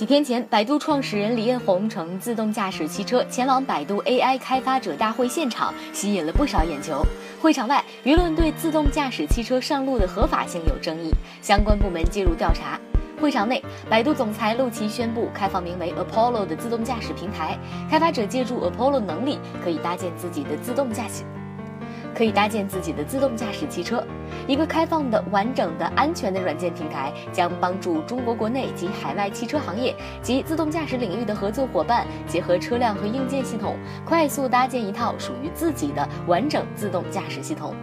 几天前，百度创始人李彦宏乘自动驾驶汽车前往百度 AI 开发者大会现场，吸引了不少眼球。会场外，舆论对自动驾驶汽车上路的合法性有争议，相关部门介入调查。会场内，百度总裁陆琪宣布开放名为 Apollo 的自动驾驶平台，开发者借助 Apollo 能力，可以搭建自己的自动驾驶。可以搭建自己的自动驾驶汽车，一个开放的、完整的、安全的软件平台，将帮助中国国内及海外汽车行业及自动驾驶领域的合作伙伴，结合车辆和硬件系统，快速搭建一套属于自己的完整自动驾驶系统。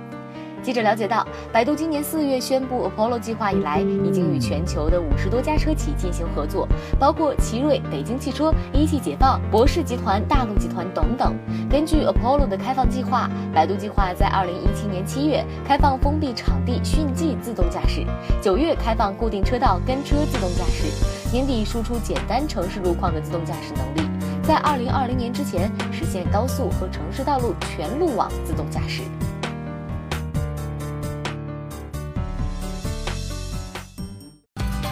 记者了解到，百度今年四月宣布 Apollo 计划以来，已经与全球的五十多家车企进行合作，包括奇瑞、北京汽车、一汽解放、博世集团、大陆集团等等。根据 Apollo 的开放计划，百度计划在二零一七年七月开放封闭场地炫技自动驾驶，九月开放固定车道跟车自动驾驶，年底输出简单城市路况的自动驾驶能力，在二零二零年之前实现高速和城市道路全路网自动驾驶。